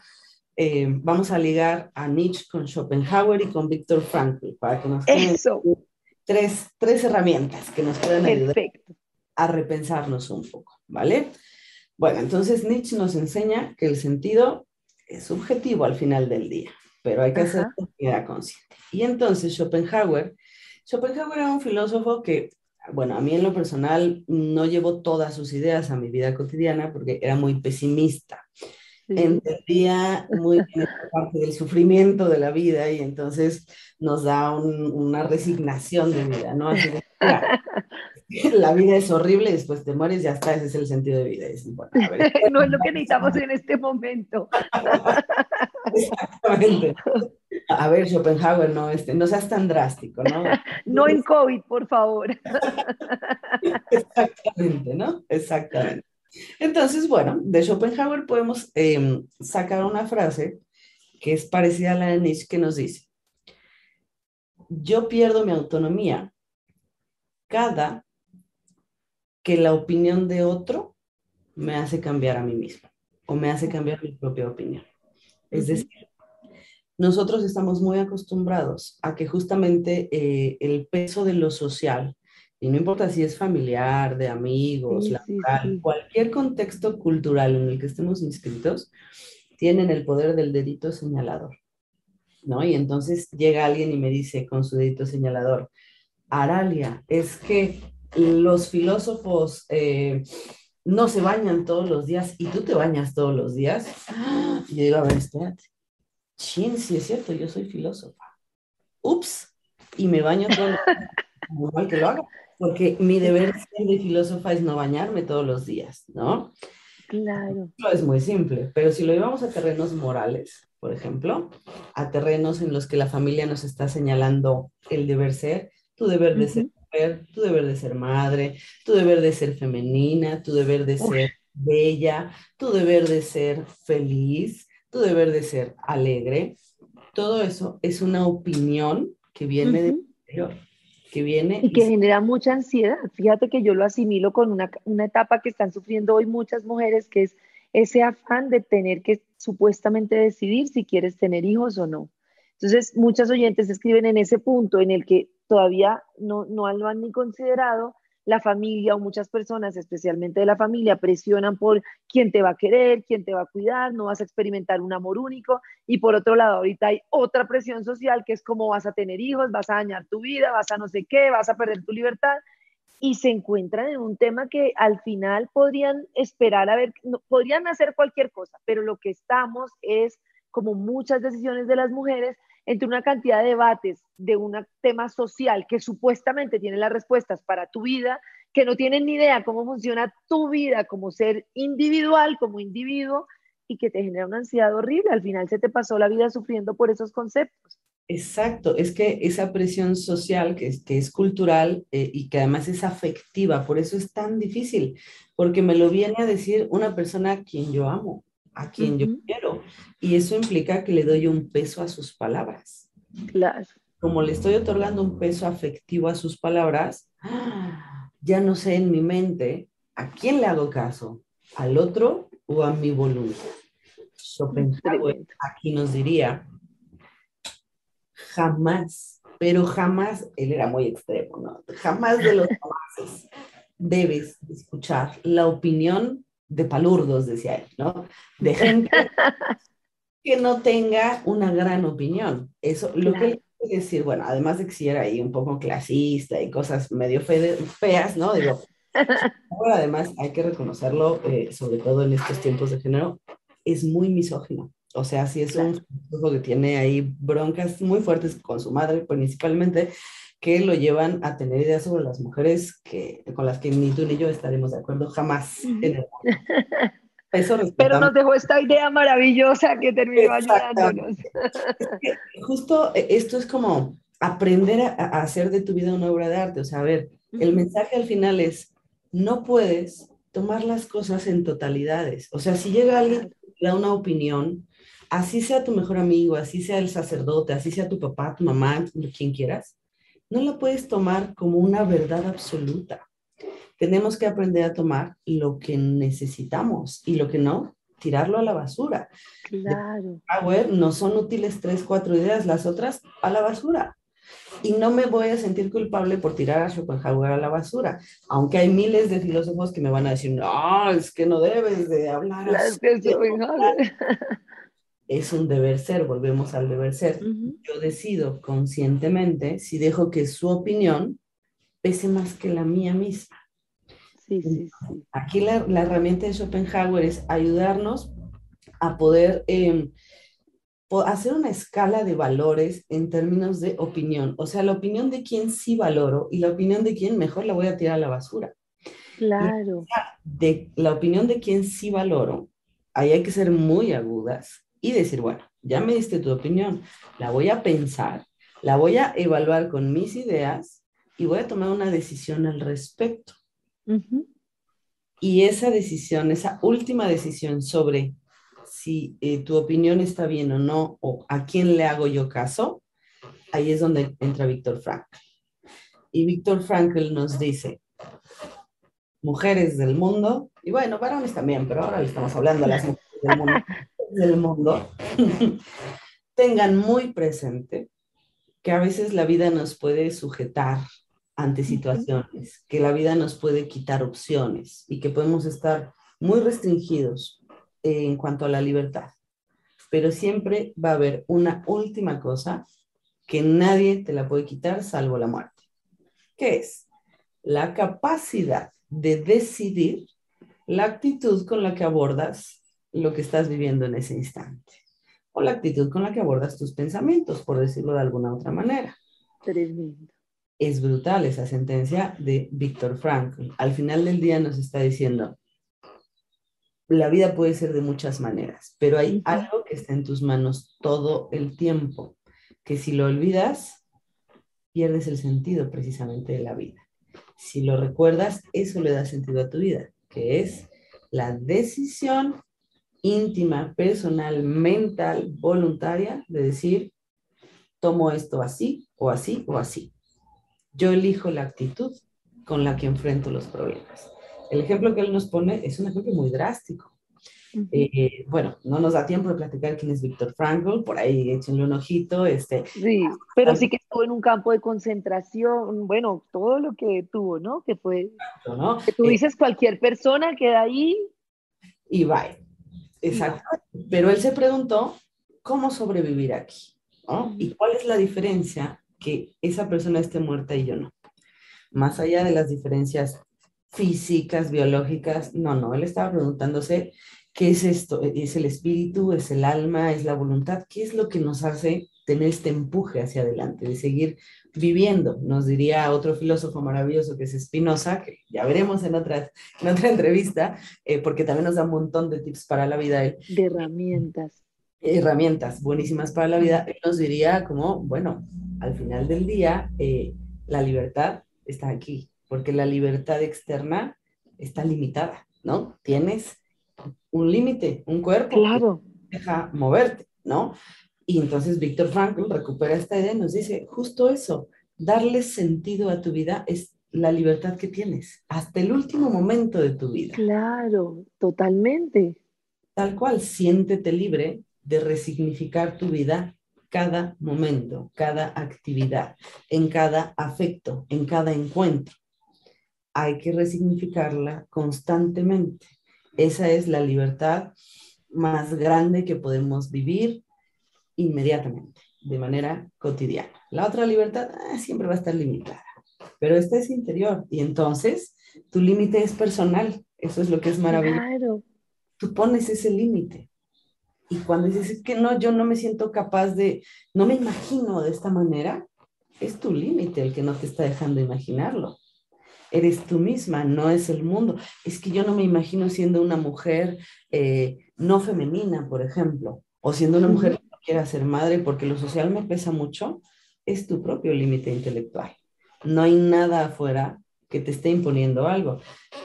eh, vamos a ligar a Nietzsche con Schopenhauer y con Víctor Frankl, para que nos Eso. Tres, tres herramientas que nos puedan ayudar. Perfecto a repensarnos un poco, ¿vale? Bueno, entonces Nietzsche nos enseña que el sentido es subjetivo al final del día, pero hay que hacer que consciente. Y entonces Schopenhauer, Schopenhauer era un filósofo que, bueno, a mí en lo personal no llevo todas sus ideas a mi vida cotidiana porque era muy pesimista. Entendía muy bien esta parte del sufrimiento de la vida y entonces nos da una resignación de vida, ¿no? la vida es horrible y después te mueres, ya está, ese es el sentido de vida. no es lo que necesitamos en este momento. Exactamente. A ver, Schopenhauer, no, este, no seas tan drástico, ¿no? No en COVID, por favor. Exactamente, ¿no? Exactamente. Entonces, bueno, de Schopenhauer podemos em, sacar una frase que es parecida a la de Nietzsche que nos dice, yo pierdo mi autonomía cada que la opinión de otro me hace cambiar a mí mismo o me hace cambiar mi propia opinión. Es decir, nosotros estamos muy acostumbrados a que justamente eh, el peso de lo social, y no importa si es familiar, de amigos, cualquier contexto cultural en el que estemos inscritos, tienen el poder del dedito señalador, ¿no? Y entonces llega alguien y me dice con su dedito señalador, Aralia, es que los filósofos eh, no se bañan todos los días y tú te bañas todos los días. Y yo digo, a ver, espérate. Chin, sí es cierto, yo soy filósofa. Ups, y me baño todos los días. Igual que lo haga, porque mi deber de filósofa es no bañarme todos los días, ¿no? Claro. es muy simple, pero si lo llevamos a terrenos morales, por ejemplo, a terrenos en los que la familia nos está señalando el deber ser, tu deber de ser tu deber de ser madre, tu deber de ser femenina, tu deber de ser bella, tu deber de ser feliz, tu deber de ser alegre. Todo eso es una opinión que viene del interior, que viene... Y que genera mucha ansiedad. Fíjate que yo lo asimilo con una, una etapa que están sufriendo hoy muchas mujeres, que es ese afán de tener que supuestamente decidir si quieres tener hijos o no. Entonces, muchas oyentes escriben en ese punto en el que todavía no, no lo han ni considerado, la familia o muchas personas, especialmente de la familia, presionan por quién te va a querer, quién te va a cuidar, no vas a experimentar un amor único. Y por otro lado, ahorita hay otra presión social que es cómo vas a tener hijos, vas a dañar tu vida, vas a no sé qué, vas a perder tu libertad. Y se encuentran en un tema que al final podrían esperar a ver, podrían hacer cualquier cosa, pero lo que estamos es, como muchas decisiones de las mujeres, entre una cantidad de debates de un tema social que supuestamente tiene las respuestas para tu vida, que no tienen ni idea cómo funciona tu vida como ser individual, como individuo, y que te genera una ansiedad horrible. Al final se te pasó la vida sufriendo por esos conceptos. Exacto, es que esa presión social que es, cultural eh, y que además es afectiva, por eso es tan difícil, porque me lo viene a decir una persona a quien yo amo a quien yo quiero. Y eso implica que le doy un peso a sus palabras. Claro. Como le estoy otorgando un peso afectivo a sus palabras, ya no sé en mi mente a quién le hago caso, al otro o a mi voluntad. Schopenhauer aquí nos diría, jamás, pero jamás, él era muy extremo, ¿no? Jamás de los debes escuchar la opinión de palurdos, decía él, ¿no? De gente que no tenga una gran opinión. Eso, lo que él quiere decir, bueno, además de que si era ahí un poco clasista y cosas medio feas, ¿no? Digo, además hay que reconocerlo, eh, sobre todo en estos tiempos de género, es muy misógino. O sea, si es un que tiene ahí broncas muy fuertes con su madre, principalmente, que lo llevan a tener ideas sobre las mujeres que, con las que ni tú ni yo estaremos de acuerdo jamás en el mundo. Pero nos dejó esta idea maravillosa que terminó ayudándonos. justo eh, esto es como aprender a, hacer de tu vida una obra de arte. O sea, a ver, el mensaje al final es, no puedes tomar las cosas en totalidades. O sea, si llega alguien que da una opinión, así sea tu mejor amigo, así sea el sacerdote, así sea tu papá, tu mamá, quien quieras, no la puedes tomar como una verdad absoluta. Tenemos que aprender a tomar lo que necesitamos y lo que no, tirarlo a la basura. Claro. Power no son útiles tres, cuatro ideas, las otras a la basura. Y no me voy a sentir culpable por tirar a Schopenhauer a la basura, aunque hay miles de filósofos que me van a decir, no, es que no debes de hablar. Schopenhauer. es un deber ser, volvemos al deber ser. Yo decido conscientemente si dejo que su opinión pese más que la mía misma. Sí, sí, Aquí la, herramienta de Schopenhauer es ayudarnos a poder em, hacer una escala de valores en términos de opinión. O sea, la opinión de quien sí valoro y la opinión de quien mejor la voy a tirar a la basura. Claro. De la opinión de quien sí valoro, ahí hay que ser muy agudas y decir, bueno, ya me diste tu opinión, la voy a pensar, la voy a evaluar con mis ideas y voy a tomar una decisión al respecto. Y esa decisión, esa última decisión sobre si eh, tu opinión está bien o no, o a quién le hago yo caso, ahí es donde entra Víctor Frankl. Y Víctor Frankl nos dice, mujeres del mundo, y bueno, varones también, pero ahora le estamos hablando a las mujeres del mundo, del mundo tengan muy presente que a veces la vida nos puede sujetar ante situaciones, que la vida nos puede quitar opciones y que podemos estar muy restringidos en cuanto a la libertad. Pero siempre va a haber una última cosa que nadie te la puede quitar salvo la muerte, que es la capacidad de decidir la actitud con la que abordas lo que estás viviendo en ese instante o la actitud con la que abordas tus pensamientos, por decirlo de alguna otra manera. Tremendo. Es brutal esa sentencia de Víctor Frankl. Al final del día nos está diciendo, la vida puede ser de muchas maneras, pero hay algo que está en tus manos todo el tiempo, que si lo olvidas, pierdes el sentido precisamente de la vida. Si lo recuerdas, eso le da sentido a tu vida, que es la decisión íntima, personal, mental, voluntaria de decir, tomo esto así o así o así. Yo elijo la actitud con la que enfrento los problemas. El ejemplo que él nos pone es un ejemplo muy drástico. Eh, bueno, no nos da tiempo de platicar quién es Víctor Frankl, por ahí échenle un ojito. Este, sí, pero sí que estuvo en un campo de concentración, bueno, todo lo que tuvo, ¿no? Que fue, ¿no? que tú eh, dices cualquier persona queda ahí. Y va. Exacto. Pero él se preguntó, ¿cómo sobrevivir aquí? ¿Y cuál es la diferencia que esa persona esté muerta y yo no? Más allá de las diferencias físicas, biológicas, no, no, él estaba preguntándose ¿Qué es esto? ¿Es el espíritu? ¿Es el alma? ¿Es la voluntad? ¿Qué es lo que nos hace tener este empuje hacia adelante, de seguir viviendo? Nos diría otro filósofo maravilloso que es Spinoza, que ya veremos en, otra entrevista, eh, porque también nos da un montón de tips para la vida. De herramientas. Herramientas buenísimas para la vida. Él nos diría como, bueno, al final del día, eh, la libertad está aquí, porque la libertad externa está limitada, ¿no? Tienes un límite, un cuerpo. Claro. deja moverte, ¿no? Y entonces Víctor Frankl recupera esta idea y nos dice, justo eso, darle sentido a tu vida es la libertad que tienes hasta el último momento de tu vida. Claro, totalmente. Tal cual, siéntete libre de resignificar tu vida cada momento, cada actividad, en cada afecto, en cada encuentro. Hay que resignificarla constantemente. Esa es la libertad más grande que podemos vivir inmediatamente, de manera cotidiana. La otra libertad ah, siempre va a estar limitada, pero esta es interior y entonces tu límite es personal. Eso es lo que es maravilloso. Claro. Tú pones ese límite. Y cuando dices que no, yo no me siento capaz de, no me imagino de esta manera, es tu límite el que no te está dejando imaginarlo eres tú misma, no es el mundo. Es que yo no me imagino siendo una mujer eh, no femenina, por ejemplo, o siendo una mujer que no quiera ser madre porque lo social me pesa mucho, es tu propio límite intelectual. No hay nada afuera que te esté imponiendo algo.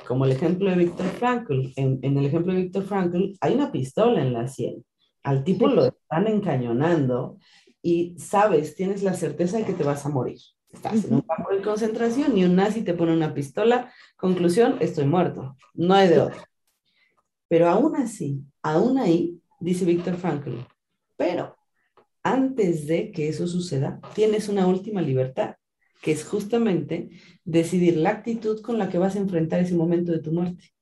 Como el ejemplo de Víctor Frankl, en, en, el ejemplo de Víctor Frankl hay una pistola en la sien. Al tipo lo están encañonando y sabes, tienes la certeza de que te vas a morir. Estás en un campo de concentración y un nazi te pone una pistola. Conclusión, estoy muerto. No hay de otra. Pero aún así, aún ahí, dice Víctor Frankl, pero antes de que eso suceda, tienes una última libertad, que es justamente decidir la actitud con la que vas a enfrentar ese momento de tu muerte.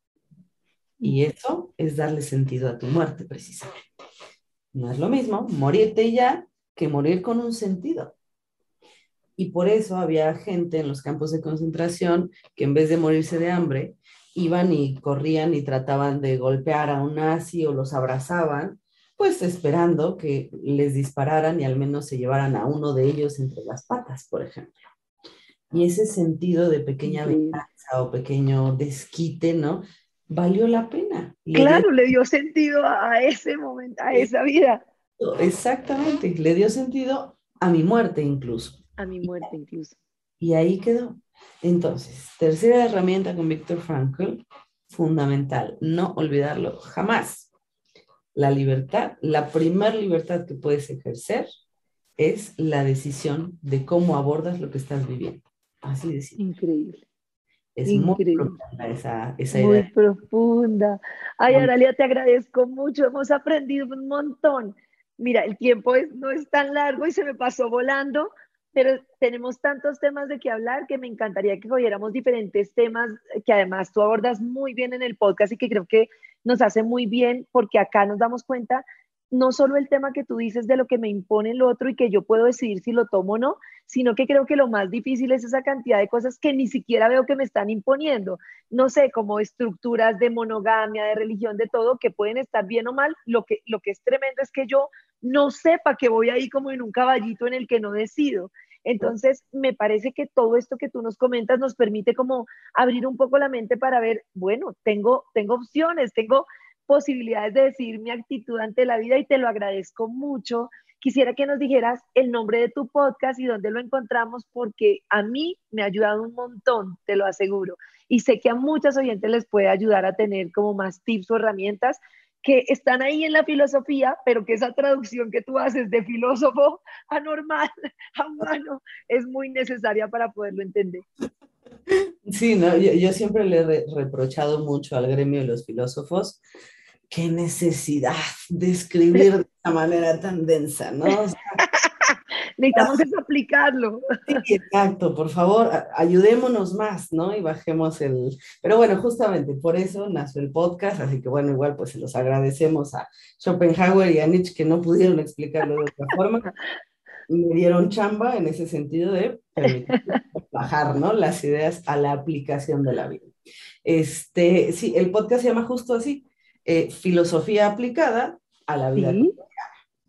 Y eso es darle sentido a tu muerte, precisamente. no es lo mismo morirte ya que morir con un sentido. Y por eso había gente en los campos de concentración que en vez de morirse de hambre, iban y corrían y trataban de golpear a un nazi o los abrazaban, pues esperando que les dispararan y al menos se llevaran a uno de ellos entre las patas, por ejemplo. Y ese sentido de pequeña venganza o pequeño desquite, ¿no? Valió la pena. claro, le dio sentido a ese momento, a esa vida. Exactamente, le dio sentido a mi muerte incluso. A mi muerte incluso. Y ahí quedó. Entonces, tercera herramienta con Víctor Frankl, fundamental, no olvidarlo jamás. La libertad, la primera libertad que puedes ejercer es la decisión de cómo abordas lo que estás viviendo. Así de Increíble. Es muy profunda esa, esa muy profunda. Ay, Aralia, te agradezco mucho. Hemos aprendido un montón. Mira, el tiempo no es tan largo y se me pasó volando, pero tenemos tantos temas de qué hablar que me encantaría que oyéramos diferentes temas que además tú abordas muy bien en el podcast y que creo que nos hace muy bien porque acá nos damos cuenta no solo el tema que tú dices de lo que me impone el otro y que yo puedo decidir si lo tomo o no, sino que creo que lo más difícil es esa cantidad de cosas que ni siquiera veo que me están imponiendo. No sé, como estructuras de monogamia, de religión, de todo, que pueden estar bien o mal. Lo que, lo que es tremendo es que yo no sepa que voy ahí como en un caballito en el que no decido. Entonces, me parece que todo esto que tú nos comentas nos permite como abrir un poco la mente para ver, bueno, tengo, tengo opciones, tengo posibilidades de decir mi actitud ante la vida y te lo agradezco mucho. Quisiera que nos dijeras el nombre de tu podcast y dónde lo encontramos porque a mí me ha ayudado un montón, te lo aseguro. Y sé que a muchas oyentes les puede ayudar a tener como más tips o herramientas que están ahí en la filosofía, pero que esa traducción que tú haces de filósofo a normal, a humano, es muy necesaria para poderlo entender. Sí, ¿no? yo, siempre le he reprochado mucho al gremio de los filósofos qué necesidad de escribir de esa manera tan densa, ¿no? Necesitamos es aplicarlo. Sí, exacto, por favor, ayudémonos más, ¿no? Y bajemos el... Pero bueno, justamente por eso nació el podcast, así que bueno, igual pues se los agradecemos a Schopenhauer y a Nietzsche que no pudieron explicarlo de otra forma. Me dieron chamba en ese sentido de bajar, ¿no? Las ideas a la aplicación de la vida. Este, sí, el podcast se llama justo así, eh, Filosofía aplicada a la vida.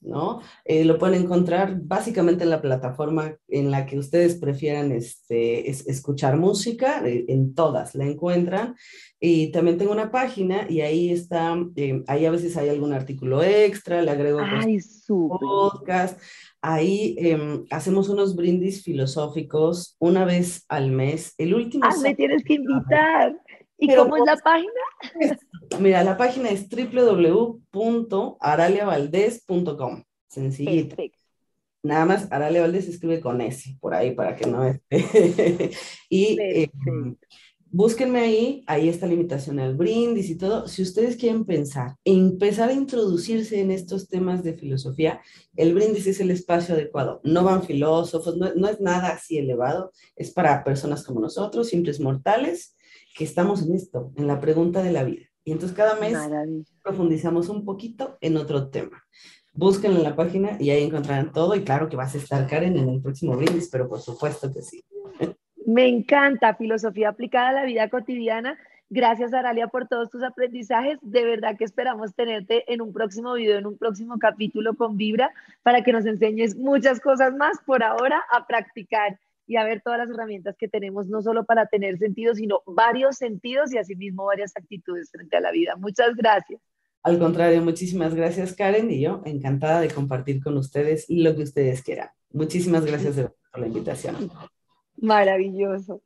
¿No? Eh, lo pueden encontrar básicamente en la plataforma en la que ustedes prefieran este, escuchar música, eh, en todas la encuentran. Y también tengo una página y ahí está, eh, ahí a veces hay algún artículo extra, le agrego pues, podcast. Ahí em, hacemos unos brindis filosóficos una vez al mes. El último... Ah, me tienes que invitar. ¿Y cómo es la página? Mira, la página es www.araliavaldez.com. Sencillito. Nada más, Aralia Valdés escribe con S, por ahí, para que no esté. y eh, búsquenme ahí, ahí está la invitación al brindis y todo. Si ustedes quieren pensar, empezar a introducirse en estos temas de filosofía, el brindis es el espacio adecuado. No van filósofos, no, no es nada así elevado, es para personas como nosotros, simples mortales, que estamos en esto, en la pregunta de la vida. Y entonces cada mes profundizamos un poquito en otro tema. Búsquenlo en la página y ahí encontrarán todo. Y claro que vas a estar, Karen, en el próximo brindis, pero por supuesto que sí. Me encanta filosofía aplicada a la vida cotidiana. Gracias, Aralia, por todos tus aprendizajes. De verdad que esperamos tenerte en un próximo video, en un próximo capítulo con Vibra, para que nos enseñes muchas cosas más por ahora a practicar y a ver todas las herramientas que tenemos, no solo para tener sentido, sino varios sentidos y asimismo varias actitudes frente a la vida. Muchas gracias. Al contrario, muchísimas gracias Karen y yo encantada de compartir con ustedes lo que ustedes quieran. Muchísimas gracias por la invitación. Maravilloso.